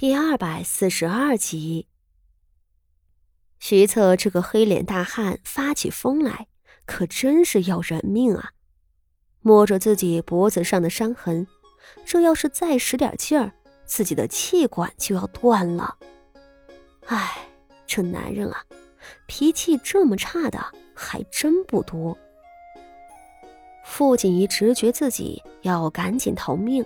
第二百四十二集，徐策这个黑脸大汉发起疯来，可真是要人命啊！摸着自己脖子上的伤痕，这要是再使点劲儿，自己的气管就要断了。唉，这男人啊，脾气这么差的还真不多。傅锦仪直觉自己要赶紧逃命，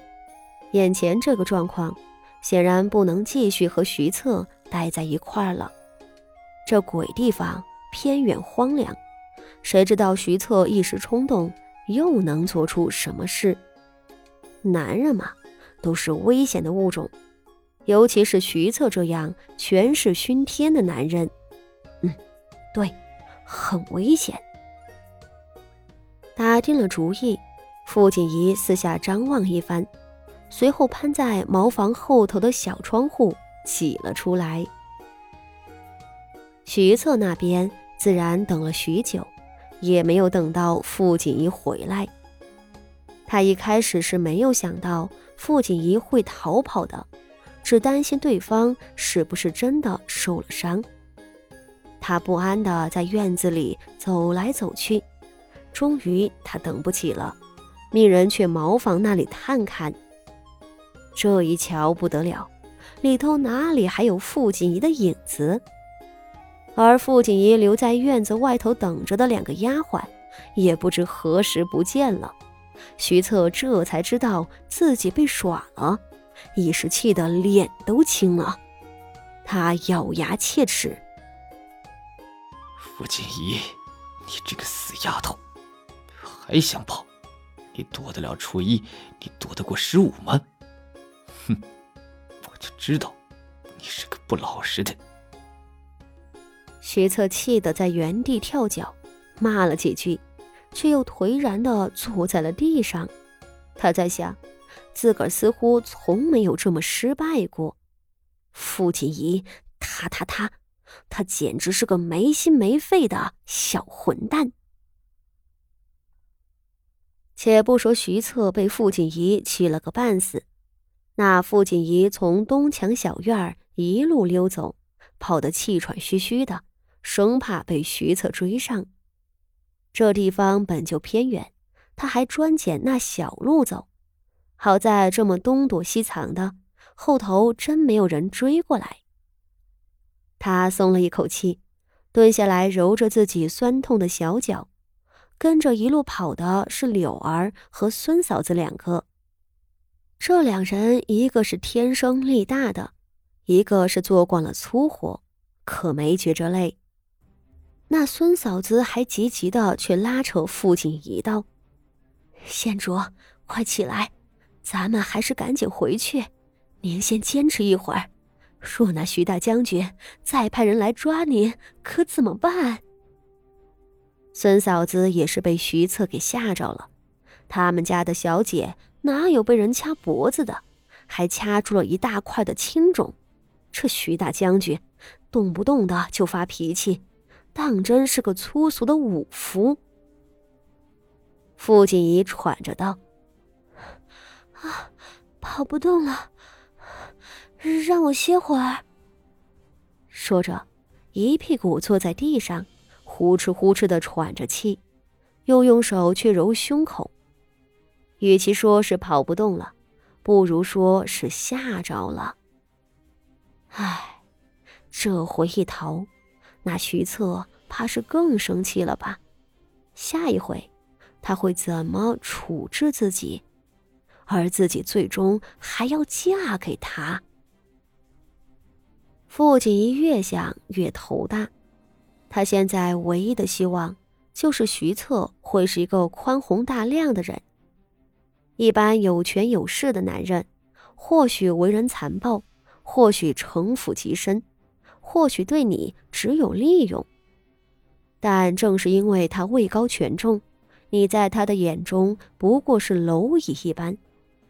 眼前这个状况。显然不能继续和徐策待在一块儿了。这鬼地方偏远荒凉，谁知道徐策一时冲动又能做出什么事？男人嘛，都是危险的物种，尤其是徐策这样权势熏天的男人。嗯，对，很危险。打定了主意，傅锦仪四下张望一番。随后攀在茅房后头的小窗户挤了出来。徐策那边自然等了许久，也没有等到傅锦仪回来。他一开始是没有想到傅锦仪会逃跑的，只担心对方是不是真的受了伤。他不安地在院子里走来走去，终于他等不起了，命人去茅房那里探看。这一瞧不得了，里头哪里还有傅锦仪的影子？而傅锦仪留在院子外头等着的两个丫鬟，也不知何时不见了。徐策这才知道自己被耍了，一时气得脸都青了。他咬牙切齿：“傅锦仪，你这个死丫头，还想跑？你躲得了初一，你躲得过十五吗？”哼，我就知道你是个不老实的。徐策气得在原地跳脚，骂了几句，却又颓然的坐在了地上。他在想，自个儿似乎从没有这么失败过。傅锦仪，他他他，他简直是个没心没肺的小混蛋。且不说徐策被傅锦仪气了个半死。那傅锦仪从东墙小院儿一路溜走，跑得气喘吁吁的，生怕被徐策追上。这地方本就偏远，他还专捡那小路走。好在这么东躲西藏的，后头真没有人追过来。他松了一口气，蹲下来揉着自己酸痛的小脚。跟着一路跑的是柳儿和孙嫂子两个。这两人，一个是天生力大的，一个是做惯了粗活，可没觉着累。那孙嫂子还急急的去拉扯父亲一道：“县主，快起来，咱们还是赶紧回去。您先坚持一会儿，若那徐大将军再派人来抓您，可怎么办？”孙嫂子也是被徐策给吓着了，他们家的小姐。哪有被人掐脖子的，还掐住了一大块的青肿？这徐大将军动不动的就发脾气，当真是个粗俗的武夫。傅锦仪喘着道：“啊，跑不动了，让我歇会儿。”说着，一屁股坐在地上，呼哧呼哧的喘着气，又用手去揉胸口。与其说是跑不动了，不如说是吓着了。唉，这回一逃，那徐策怕是更生气了吧？下一回，他会怎么处置自己？而自己最终还要嫁给他？傅锦仪越想越头大，他现在唯一的希望就是徐策会是一个宽宏大量的人。一般有权有势的男人，或许为人残暴，或许城府极深，或许对你只有利用。但正是因为他位高权重，你在他的眼中不过是蝼蚁一般，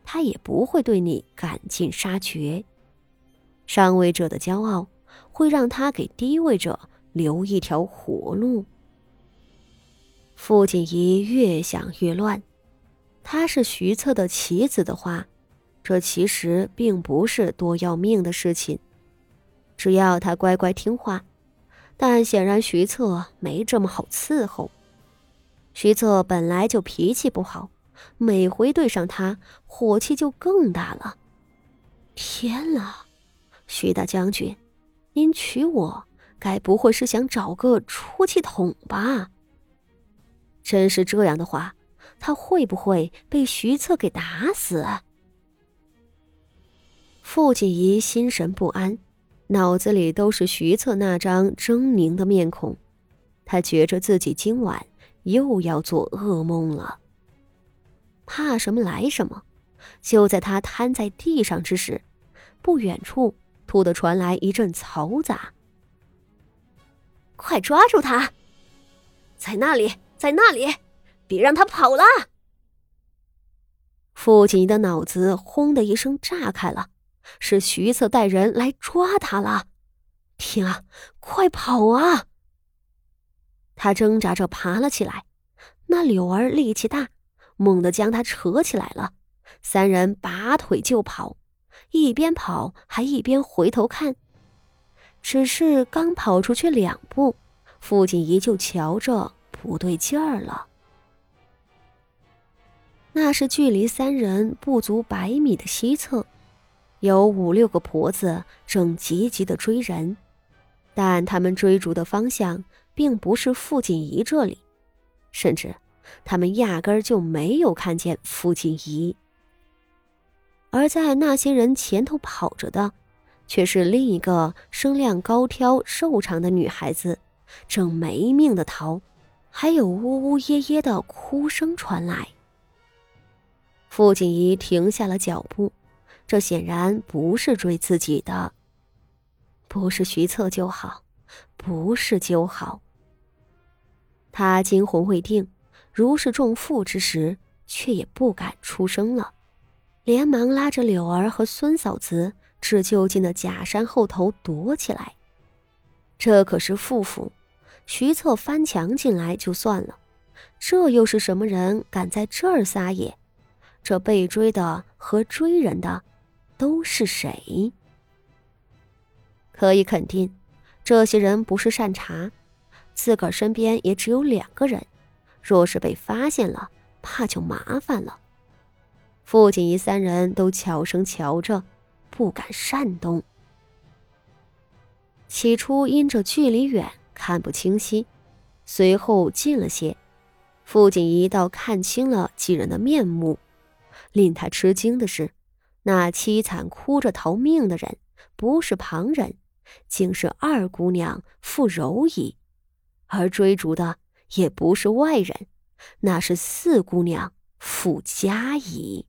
他也不会对你赶尽杀绝。上位者的骄傲会让他给低位者留一条活路。傅锦仪越想越乱。她是徐策的棋子的话，这其实并不是多要命的事情，只要他乖乖听话。但显然徐策没这么好伺候。徐策本来就脾气不好，每回对上他，火气就更大了。天啊，徐大将军，您娶我，该不会是想找个出气筒吧？真是这样的话，他会不会被徐策给打死？傅锦仪心神不安，脑子里都是徐策那张狰狞的面孔，他觉着自己今晚又要做噩梦了。怕什么来什么，就在他瘫在地上之时，不远处突的传来一阵嘈杂。快抓住他！在那里，在那里，别让他跑了！傅锦仪的脑子轰的一声炸开了。是徐策带人来抓他了！天啊，快跑啊！他挣扎着爬了起来，那柳儿力气大，猛地将他扯起来了。三人拔腿就跑，一边跑还一边回头看。只是刚跑出去两步，傅锦仪就瞧着不对劲儿了。那是距离三人不足百米的西侧。有五六个婆子正急急的追人，但他们追逐的方向并不是傅锦仪这里，甚至他们压根儿就没有看见傅锦仪。而在那些人前头跑着的，却是另一个身量高挑、瘦长的女孩子，正没命的逃，还有呜呜咽咽的哭声传来。傅锦仪停下了脚步。这显然不是追自己的，不是徐策就好，不是就好。他惊魂未定，如释重负之时，却也不敢出声了，连忙拉着柳儿和孙嫂子至就近的假山后头躲起来。这可是傅府，徐策翻墙进来就算了，这又是什么人敢在这儿撒野？这被追的和追人的。都是谁？可以肯定，这些人不是善茬，自个儿身边也只有两个人，若是被发现了，怕就麻烦了。傅锦仪三人都悄声瞧着，不敢擅动。起初因着距离远，看不清晰，随后近了些，傅锦仪倒看清了几人的面目。令他吃惊的是。那凄惨哭着逃命的人，不是旁人，竟是二姑娘傅柔仪；而追逐的也不是外人，那是四姑娘傅佳仪。